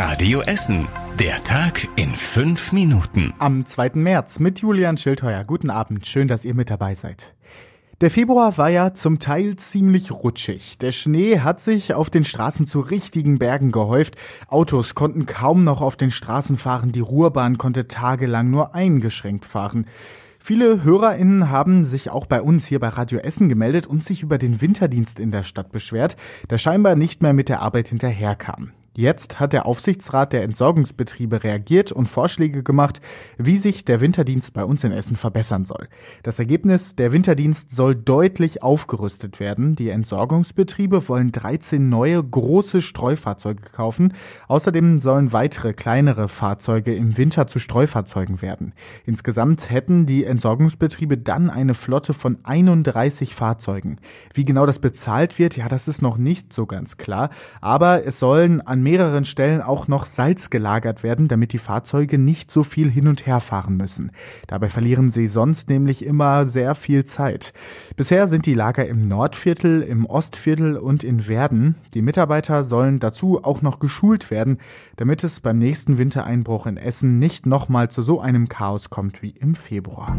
Radio Essen. Der Tag in fünf Minuten. Am 2. März mit Julian Schildheuer. Guten Abend. Schön, dass ihr mit dabei seid. Der Februar war ja zum Teil ziemlich rutschig. Der Schnee hat sich auf den Straßen zu richtigen Bergen gehäuft. Autos konnten kaum noch auf den Straßen fahren. Die Ruhrbahn konnte tagelang nur eingeschränkt fahren. Viele HörerInnen haben sich auch bei uns hier bei Radio Essen gemeldet und sich über den Winterdienst in der Stadt beschwert, der scheinbar nicht mehr mit der Arbeit hinterherkam. Jetzt hat der Aufsichtsrat der Entsorgungsbetriebe reagiert und Vorschläge gemacht, wie sich der Winterdienst bei uns in Essen verbessern soll. Das Ergebnis, der Winterdienst soll deutlich aufgerüstet werden. Die Entsorgungsbetriebe wollen 13 neue große Streufahrzeuge kaufen. Außerdem sollen weitere kleinere Fahrzeuge im Winter zu Streufahrzeugen werden. Insgesamt hätten die Entsorgungsbetriebe dann eine Flotte von 31 Fahrzeugen. Wie genau das bezahlt wird, ja, das ist noch nicht so ganz klar. Aber es sollen an mehreren Stellen auch noch Salz gelagert werden, damit die Fahrzeuge nicht so viel hin und her fahren müssen. Dabei verlieren sie sonst nämlich immer sehr viel Zeit. Bisher sind die Lager im Nordviertel, im Ostviertel und in Werden. Die Mitarbeiter sollen dazu auch noch geschult werden, damit es beim nächsten Wintereinbruch in Essen nicht nochmal zu so einem Chaos kommt wie im Februar.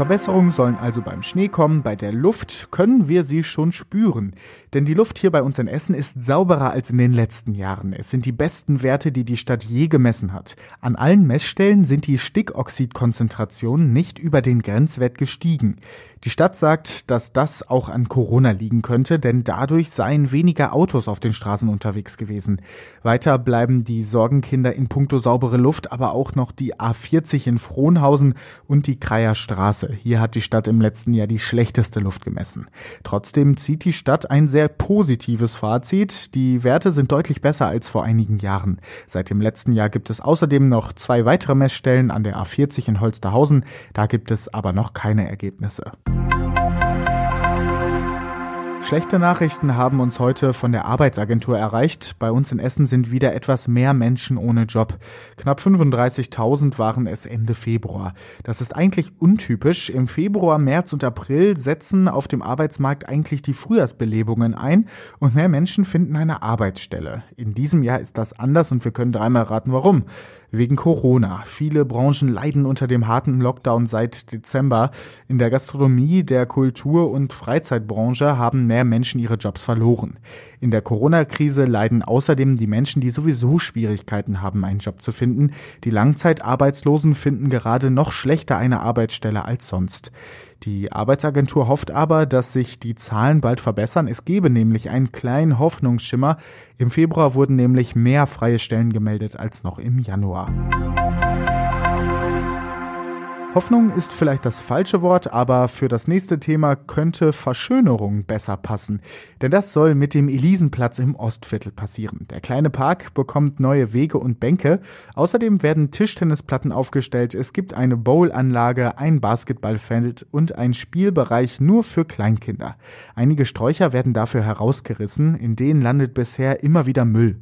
Verbesserungen sollen also beim Schnee kommen. Bei der Luft können wir sie schon spüren. Denn die Luft hier bei uns in Essen ist sauberer als in den letzten Jahren. Es sind die besten Werte, die die Stadt je gemessen hat. An allen Messstellen sind die Stickoxidkonzentrationen nicht über den Grenzwert gestiegen. Die Stadt sagt, dass das auch an Corona liegen könnte, denn dadurch seien weniger Autos auf den Straßen unterwegs gewesen. Weiter bleiben die Sorgenkinder in puncto saubere Luft, aber auch noch die A40 in Frohnhausen und die Kreier Straße. Hier hat die Stadt im letzten Jahr die schlechteste Luft gemessen. Trotzdem zieht die Stadt ein sehr positives Fazit. Die Werte sind deutlich besser als vor einigen Jahren. Seit dem letzten Jahr gibt es außerdem noch zwei weitere Messstellen an der A40 in Holsterhausen. Da gibt es aber noch keine Ergebnisse. Schlechte Nachrichten haben uns heute von der Arbeitsagentur erreicht. Bei uns in Essen sind wieder etwas mehr Menschen ohne Job. Knapp 35.000 waren es Ende Februar. Das ist eigentlich untypisch. Im Februar, März und April setzen auf dem Arbeitsmarkt eigentlich die Frühjahrsbelebungen ein und mehr Menschen finden eine Arbeitsstelle. In diesem Jahr ist das anders und wir können dreimal raten, warum wegen Corona. Viele Branchen leiden unter dem harten Lockdown seit Dezember. In der Gastronomie, der Kultur- und Freizeitbranche haben mehr Menschen ihre Jobs verloren. In der Corona-Krise leiden außerdem die Menschen, die sowieso Schwierigkeiten haben, einen Job zu finden. Die Langzeitarbeitslosen finden gerade noch schlechter eine Arbeitsstelle als sonst. Die Arbeitsagentur hofft aber, dass sich die Zahlen bald verbessern. Es gebe nämlich einen kleinen Hoffnungsschimmer. Im Februar wurden nämlich mehr freie Stellen gemeldet als noch im Januar. Hoffnung ist vielleicht das falsche Wort, aber für das nächste Thema könnte Verschönerung besser passen. Denn das soll mit dem Elisenplatz im Ostviertel passieren. Der kleine Park bekommt neue Wege und Bänke. Außerdem werden Tischtennisplatten aufgestellt. Es gibt eine Bowlanlage, ein Basketballfeld und ein Spielbereich nur für Kleinkinder. Einige Sträucher werden dafür herausgerissen. In denen landet bisher immer wieder Müll.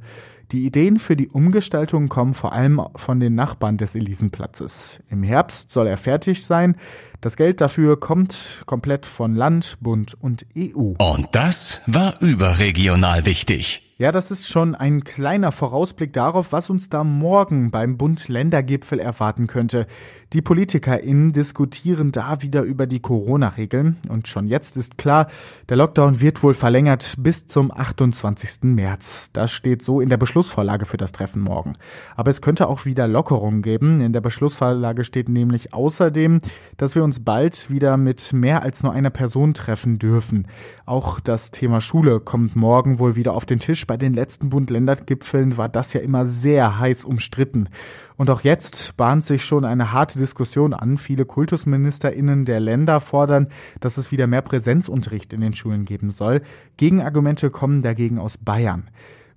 Die Ideen für die Umgestaltung kommen vor allem von den Nachbarn des Elisenplatzes. Im Herbst soll er fertig sein. Das Geld dafür kommt komplett von Land, Bund und EU. Und das war überregional wichtig. Ja, das ist schon ein kleiner Vorausblick darauf, was uns da morgen beim Bund-Länder-Gipfel erwarten könnte. Die PolitikerInnen diskutieren da wieder über die Corona-Regeln. Und schon jetzt ist klar, der Lockdown wird wohl verlängert bis zum 28. März. Das steht so in der Beschlussvorlage für das Treffen morgen. Aber es könnte auch wieder Lockerungen geben. In der Beschlussvorlage steht nämlich außerdem, dass wir uns bald wieder mit mehr als nur einer Person treffen dürfen. Auch das Thema Schule kommt morgen wohl wieder auf den Tisch bei den letzten Bund-Länder-Gipfeln war das ja immer sehr heiß umstritten. Und auch jetzt bahnt sich schon eine harte Diskussion an. Viele KultusministerInnen der Länder fordern, dass es wieder mehr Präsenzunterricht in den Schulen geben soll. Gegenargumente kommen dagegen aus Bayern.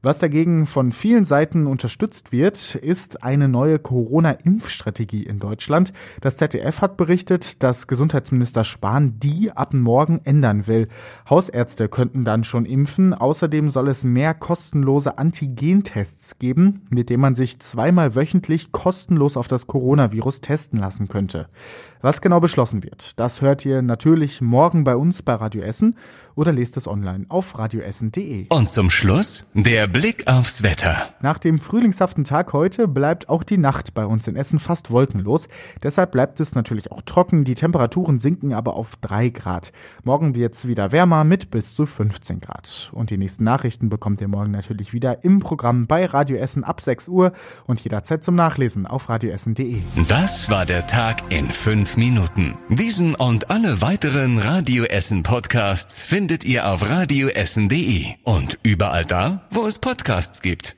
Was dagegen von vielen Seiten unterstützt wird, ist eine neue Corona-Impfstrategie in Deutschland. Das ZDF hat berichtet, dass Gesundheitsminister Spahn die ab morgen ändern will. Hausärzte könnten dann schon impfen. Außerdem soll es mehr kostenlose Antigentests geben, mit denen man sich zweimal wöchentlich kostenlos auf das Coronavirus testen lassen könnte. Was genau beschlossen wird, das hört ihr natürlich morgen bei uns bei Radio Essen. oder lest es online auf radioessen.de. Und zum Schluss der Blick aufs Wetter. Nach dem frühlingshaften Tag heute bleibt auch die Nacht bei uns in Essen fast wolkenlos. Deshalb bleibt es natürlich auch trocken. Die Temperaturen sinken aber auf drei Grad. Morgen wird's wieder wärmer mit bis zu 15 Grad. Und die nächsten Nachrichten bekommt ihr morgen natürlich wieder im Programm bei Radio Essen ab 6 Uhr und jederzeit zum Nachlesen auf radioessen.de. Das war der Tag in fünf Minuten. Diesen und alle weiteren Radio Essen Podcasts findet ihr auf radioessen.de und überall da, wo es Podcasts gibt.